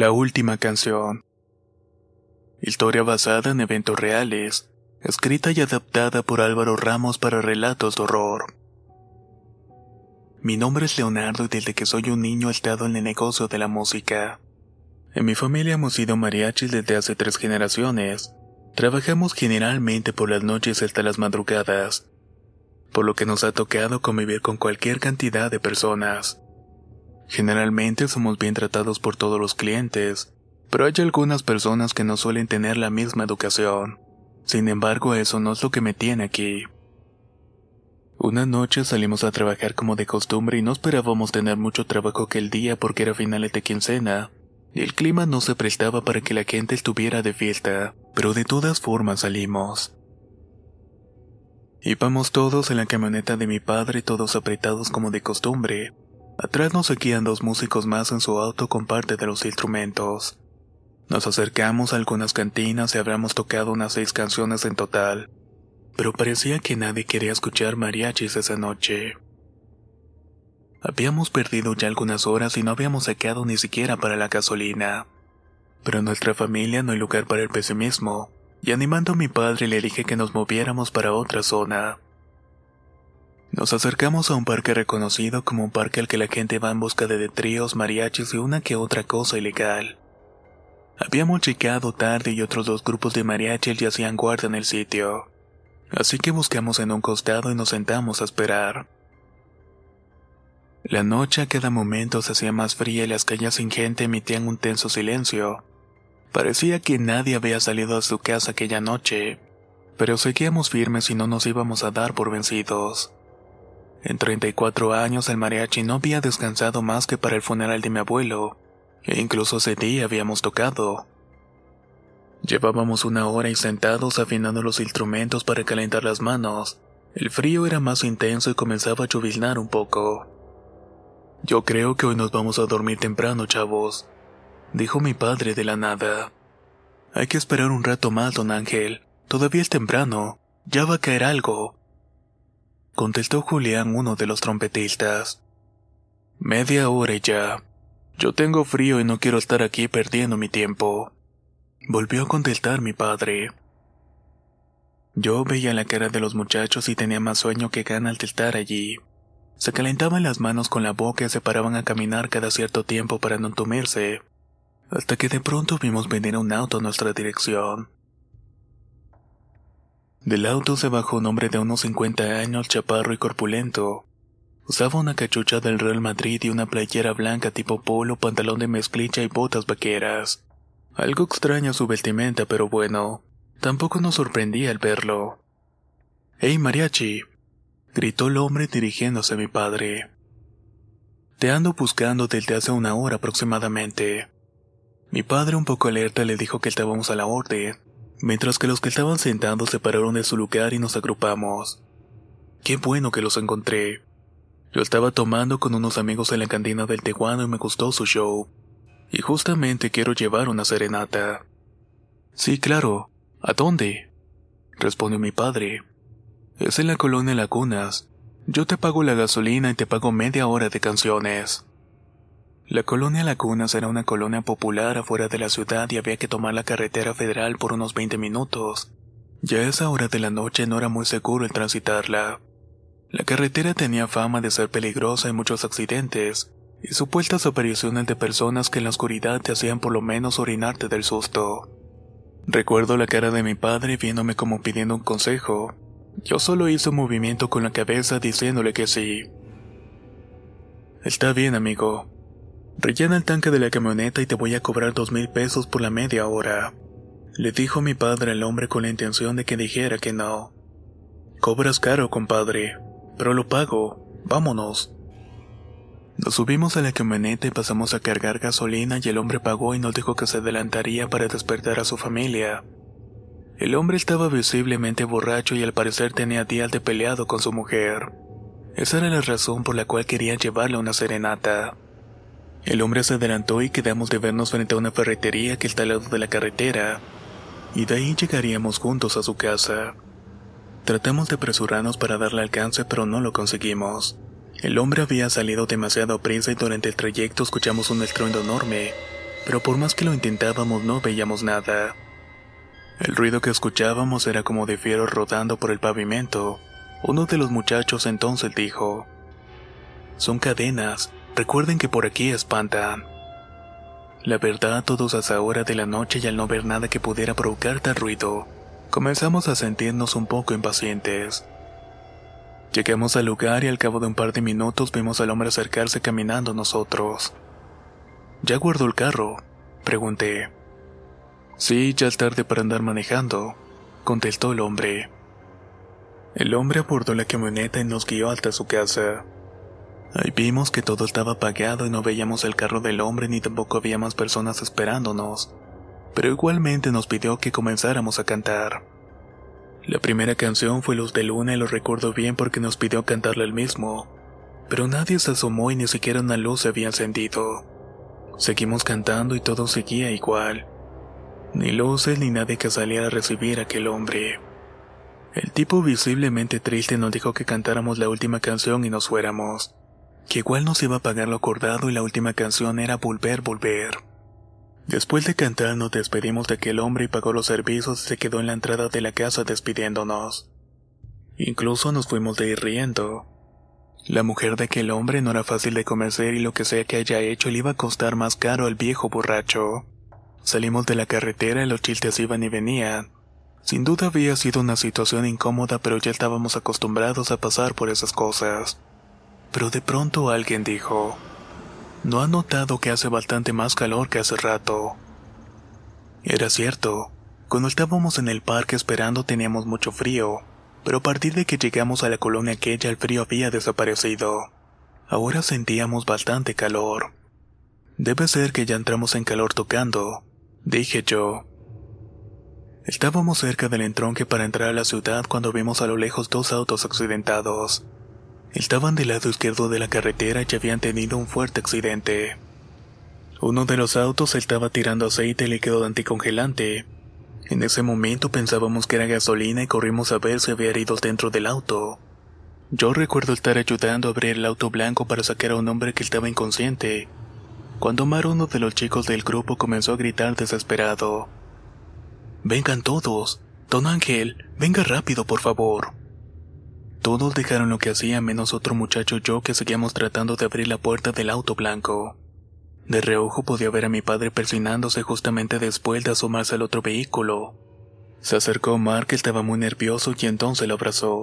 La última canción. Historia basada en eventos reales, escrita y adaptada por Álvaro Ramos para relatos de horror. Mi nombre es Leonardo y desde que soy un niño he estado en el negocio de la música. En mi familia hemos sido mariachis desde hace tres generaciones. Trabajamos generalmente por las noches hasta las madrugadas, por lo que nos ha tocado convivir con cualquier cantidad de personas. Generalmente somos bien tratados por todos los clientes, pero hay algunas personas que no suelen tener la misma educación. Sin embargo, eso no es lo que me tiene aquí. Una noche salimos a trabajar como de costumbre y no esperábamos tener mucho trabajo que el día porque era finales de quincena, y el clima no se prestaba para que la gente estuviera de fiesta, pero de todas formas salimos. Íbamos todos en la camioneta de mi padre, todos apretados como de costumbre, Atrás nos seguían dos músicos más en su auto con parte de los instrumentos. Nos acercamos a algunas cantinas y habíamos tocado unas seis canciones en total, pero parecía que nadie quería escuchar mariachis esa noche. Habíamos perdido ya algunas horas y no habíamos sacado ni siquiera para la gasolina. Pero en nuestra familia no hay lugar para el pesimismo, y animando a mi padre le dije que nos moviéramos para otra zona. Nos acercamos a un parque reconocido como un parque al que la gente va en busca de tríos, mariachis y una que otra cosa ilegal. Habíamos llegado tarde y otros dos grupos de mariachis ya hacían guardia en el sitio. Así que buscamos en un costado y nos sentamos a esperar. La noche a cada momento se hacía más fría y las calles sin gente emitían un tenso silencio. Parecía que nadie había salido de su casa aquella noche, pero seguíamos firmes y no nos íbamos a dar por vencidos. En 34 años el mariachi no había descansado más que para el funeral de mi abuelo, e incluso ese día habíamos tocado. Llevábamos una hora y sentados afinando los instrumentos para calentar las manos. El frío era más intenso y comenzaba a lloviznar un poco. Yo creo que hoy nos vamos a dormir temprano, chavos, dijo mi padre de la nada. Hay que esperar un rato más, don Ángel. Todavía es temprano. Ya va a caer algo contestó Julián, uno de los trompetistas. Media hora ya. Yo tengo frío y no quiero estar aquí perdiendo mi tiempo. Volvió a contestar mi padre. Yo veía la cara de los muchachos y tenía más sueño que ganas de estar allí. Se calentaban las manos con la boca y se paraban a caminar cada cierto tiempo para no entumirse, hasta que de pronto vimos venir un auto a nuestra dirección. Del auto se bajó un hombre de unos 50 años, chaparro y corpulento. Usaba una cachucha del Real Madrid y una playera blanca tipo polo, pantalón de mezclilla y botas vaqueras. Algo extraña su vestimenta, pero bueno, tampoco nos sorprendía al verlo. ¡Hey, mariachi! gritó el hombre dirigiéndose a mi padre. Te ando buscando desde hace una hora aproximadamente. Mi padre, un poco alerta, le dijo que estábamos a la orden mientras que los que estaban sentados se pararon de su lugar y nos agrupamos. Qué bueno que los encontré. Yo estaba tomando con unos amigos en la cantina del Teguano y me gustó su show. Y justamente quiero llevar una serenata. Sí, claro. ¿A dónde? respondió mi padre. Es en la colonia Lagunas. Yo te pago la gasolina y te pago media hora de canciones. La colonia Lagunas era una colonia popular afuera de la ciudad y había que tomar la carretera federal por unos 20 minutos. Ya a esa hora de la noche no era muy seguro el transitarla. La carretera tenía fama de ser peligrosa y muchos accidentes, y supuestas apariciones de personas que en la oscuridad te hacían por lo menos orinarte del susto. Recuerdo la cara de mi padre viéndome como pidiendo un consejo. Yo solo hice un movimiento con la cabeza diciéndole que sí. Está bien, amigo. Rellena el tanque de la camioneta y te voy a cobrar dos mil pesos por la media hora. Le dijo mi padre al hombre con la intención de que dijera que no. Cobras caro, compadre, pero lo pago. Vámonos. Nos subimos a la camioneta y pasamos a cargar gasolina y el hombre pagó y nos dijo que se adelantaría para despertar a su familia. El hombre estaba visiblemente borracho y al parecer tenía días de peleado con su mujer. Esa era la razón por la cual quería llevarle una serenata. El hombre se adelantó y quedamos de vernos frente a una ferretería que está al lado de la carretera, y de ahí llegaríamos juntos a su casa. Tratamos de apresurarnos para darle alcance, pero no lo conseguimos. El hombre había salido demasiado prisa y durante el trayecto escuchamos un estruendo enorme, pero por más que lo intentábamos no veíamos nada. El ruido que escuchábamos era como de fieros rodando por el pavimento. Uno de los muchachos entonces dijo, Son cadenas, recuerden que por aquí espantan. La verdad, todos a esa hora de la noche y al no ver nada que pudiera provocar tal ruido, comenzamos a sentirnos un poco impacientes. Llegamos al lugar y al cabo de un par de minutos vimos al hombre acercarse caminando a nosotros. ¿Ya guardó el carro? Pregunté. Sí, ya es tarde para andar manejando, contestó el hombre. El hombre abordó la camioneta y nos guió hasta su casa. Ahí vimos que todo estaba apagado y no veíamos el carro del hombre ni tampoco había más personas esperándonos, pero igualmente nos pidió que comenzáramos a cantar. La primera canción fue Luz de Luna y lo recuerdo bien porque nos pidió cantarla el mismo, pero nadie se asomó y ni siquiera una luz se había encendido. Seguimos cantando y todo seguía igual. Ni luces ni nadie que saliera a recibir a aquel hombre. El tipo visiblemente triste nos dijo que cantáramos la última canción y nos fuéramos que igual nos iba a pagar lo acordado y la última canción era Volver, Volver. Después de cantar nos despedimos de aquel hombre y pagó los servicios y se quedó en la entrada de la casa despidiéndonos. Incluso nos fuimos de ir riendo. La mujer de aquel hombre no era fácil de convencer y lo que sea que haya hecho le iba a costar más caro al viejo borracho. Salimos de la carretera y los chistes iban y venían. Sin duda había sido una situación incómoda, pero ya estábamos acostumbrados a pasar por esas cosas. Pero de pronto alguien dijo, ¿no ha notado que hace bastante más calor que hace rato? Era cierto, cuando estábamos en el parque esperando teníamos mucho frío, pero a partir de que llegamos a la colonia aquella el frío había desaparecido. Ahora sentíamos bastante calor. Debe ser que ya entramos en calor tocando, dije yo. Estábamos cerca del entronque para entrar a la ciudad cuando vimos a lo lejos dos autos accidentados. Estaban del lado izquierdo de la carretera y habían tenido un fuerte accidente. Uno de los autos estaba tirando aceite líquido anticongelante. En ese momento pensábamos que era gasolina y corrimos a ver si había heridos dentro del auto. Yo recuerdo estar ayudando a abrir el auto blanco para sacar a un hombre que estaba inconsciente. Cuando Mar, uno de los chicos del grupo, comenzó a gritar desesperado. Vengan todos. Don Ángel, venga rápido, por favor. Todos dejaron lo que hacían menos otro muchacho y yo que seguíamos tratando de abrir la puerta del auto blanco. De reojo podía ver a mi padre persinándose justamente después de asomarse al otro vehículo. Se acercó Mark, que estaba muy nervioso, y entonces lo abrazó.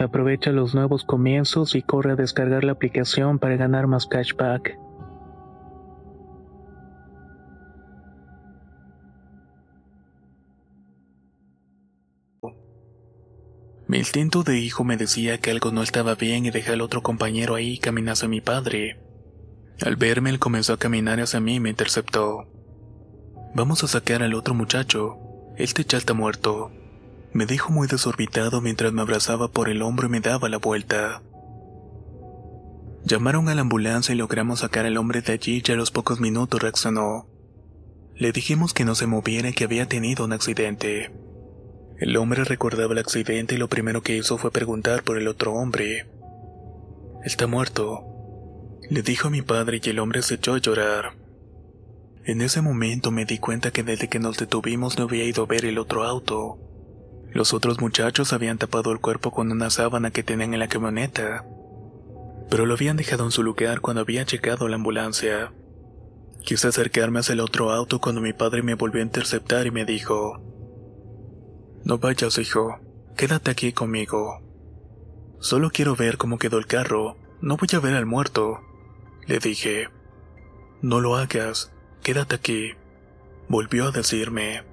Aprovecha los nuevos comienzos y corre a descargar la aplicación para ganar más cashback. Mi instinto de hijo me decía que algo no estaba bien y dejé al otro compañero ahí y caminé hacia mi padre. Al verme, él comenzó a caminar hacia mí y me interceptó. Vamos a sacar al otro muchacho. Este ya está muerto me dijo muy desorbitado mientras me abrazaba por el hombro y me daba la vuelta. Llamaron a la ambulancia y logramos sacar al hombre de allí y a los pocos minutos reaccionó. Le dijimos que no se moviera y que había tenido un accidente. El hombre recordaba el accidente y lo primero que hizo fue preguntar por el otro hombre. Está muerto, le dijo a mi padre y el hombre se echó a llorar. En ese momento me di cuenta que desde que nos detuvimos no había ido a ver el otro auto. Los otros muchachos habían tapado el cuerpo con una sábana que tenían en la camioneta, pero lo habían dejado en su lugar cuando había llegado la ambulancia. Quise acercarme hacia el otro auto cuando mi padre me volvió a interceptar y me dijo, No vayas, hijo, quédate aquí conmigo. Solo quiero ver cómo quedó el carro, no voy a ver al muerto. Le dije, No lo hagas, quédate aquí. Volvió a decirme,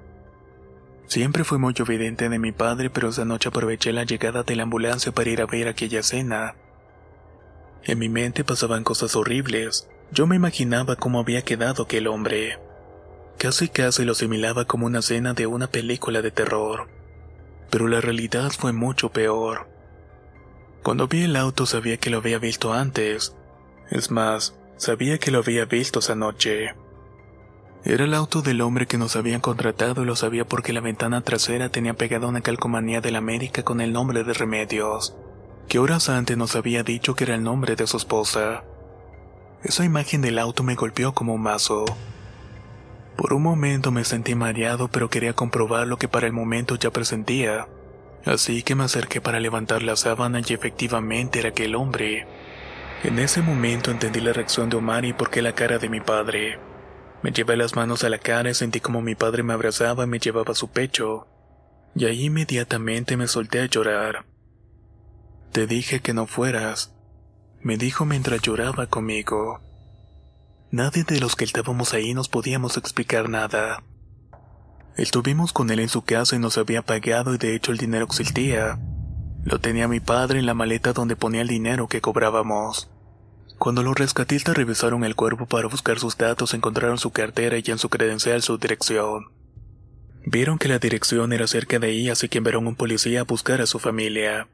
Siempre fue muy evidente de mi padre, pero esa noche aproveché la llegada de la ambulancia para ir a ver aquella escena. En mi mente pasaban cosas horribles. Yo me imaginaba cómo había quedado aquel hombre. Casi casi lo asimilaba como una escena de una película de terror. Pero la realidad fue mucho peor. Cuando vi el auto sabía que lo había visto antes. Es más, sabía que lo había visto esa noche. Era el auto del hombre que nos habían contratado y lo sabía porque la ventana trasera tenía pegada una calcomanía de la América con el nombre de Remedios, que horas antes nos había dicho que era el nombre de su esposa. Esa imagen del auto me golpeó como un mazo. Por un momento me sentí mareado, pero quería comprobar lo que para el momento ya presentía. Así que me acerqué para levantar la sábana y efectivamente era aquel hombre. En ese momento entendí la reacción de Omar y por qué la cara de mi padre. Me llevé las manos a la cara y sentí como mi padre me abrazaba y me llevaba a su pecho. Y ahí inmediatamente me solté a llorar. Te dije que no fueras, me dijo mientras lloraba conmigo. Nadie de los que estábamos ahí nos podíamos explicar nada. Estuvimos con él en su casa y nos había pagado y de hecho el dinero existía. Lo tenía mi padre en la maleta donde ponía el dinero que cobrábamos. Cuando los rescatistas revisaron el cuerpo para buscar sus datos, encontraron su cartera y en su credencial su dirección. Vieron que la dirección era cerca de ahí, así que enviaron un policía a buscar a su familia.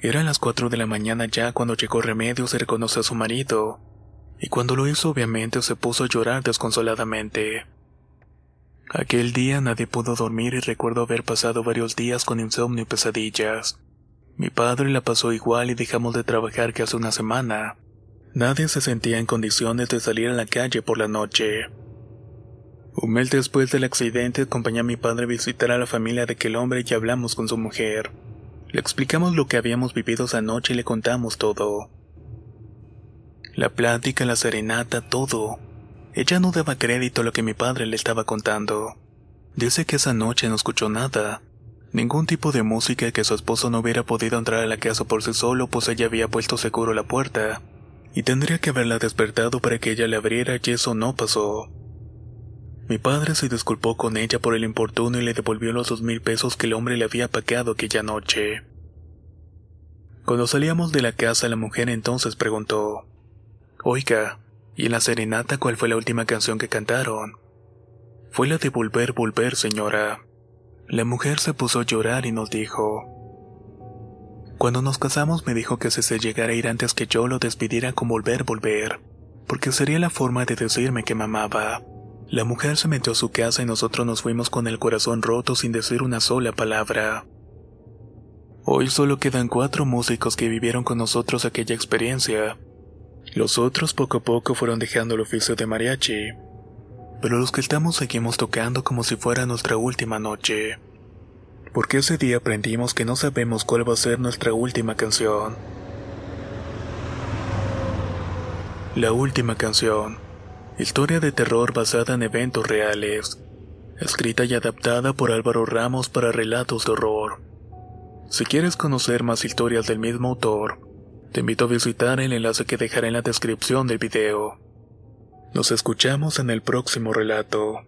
Eran las 4 de la mañana ya cuando llegó Remedios y reconoció a su marido. Y cuando lo hizo, obviamente se puso a llorar desconsoladamente. Aquel día nadie pudo dormir y recuerdo haber pasado varios días con insomnio y pesadillas. Mi padre la pasó igual y dejamos de trabajar que hace una semana. Nadie se sentía en condiciones de salir a la calle por la noche. Un mes después del accidente acompañé a mi padre a visitar a la familia de aquel hombre y hablamos con su mujer. Le explicamos lo que habíamos vivido esa noche y le contamos todo. La plática, la serenata, todo. Ella no daba crédito a lo que mi padre le estaba contando. Dice que esa noche no escuchó nada, ningún tipo de música que su esposo no hubiera podido entrar a la casa por sí solo pues ella había puesto seguro la puerta, y tendría que haberla despertado para que ella le abriera y eso no pasó. Mi padre se disculpó con ella por el importuno y le devolvió los dos mil pesos que el hombre le había paqueado aquella noche. Cuando salíamos de la casa, la mujer entonces preguntó: Oiga, ¿y en la serenata cuál fue la última canción que cantaron? Fue la de Volver, Volver, señora. La mujer se puso a llorar y nos dijo: Cuando nos casamos me dijo que si se llegara a ir antes que yo lo despidiera con Volver, Volver, porque sería la forma de decirme que me amaba. La mujer se metió a su casa y nosotros nos fuimos con el corazón roto sin decir una sola palabra. Hoy solo quedan cuatro músicos que vivieron con nosotros aquella experiencia. Los otros poco a poco fueron dejando el oficio de mariachi. Pero los que estamos seguimos tocando como si fuera nuestra última noche. Porque ese día aprendimos que no sabemos cuál va a ser nuestra última canción. La última canción. Historia de terror basada en eventos reales. Escrita y adaptada por Álvaro Ramos para relatos de horror. Si quieres conocer más historias del mismo autor, te invito a visitar el enlace que dejaré en la descripción del video. Nos escuchamos en el próximo relato.